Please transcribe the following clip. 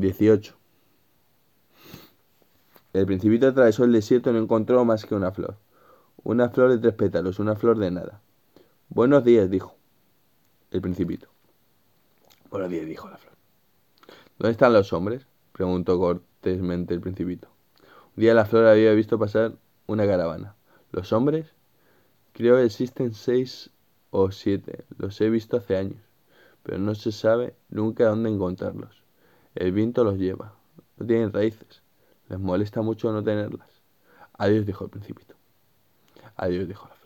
18. El principito atravesó el desierto y no encontró más que una flor. Una flor de tres pétalos, una flor de nada. Buenos días, dijo el principito. Buenos días, dijo la flor. ¿Dónde están los hombres? preguntó cortésmente el principito. Un día la flor había visto pasar una caravana. ¿Los hombres? Creo que existen seis o siete. Los he visto hace años, pero no se sabe nunca dónde encontrarlos. El viento los lleva. No tienen raíces. Les molesta mucho no tenerlas. Adiós, dijo el principito. Adiós, dijo la flor.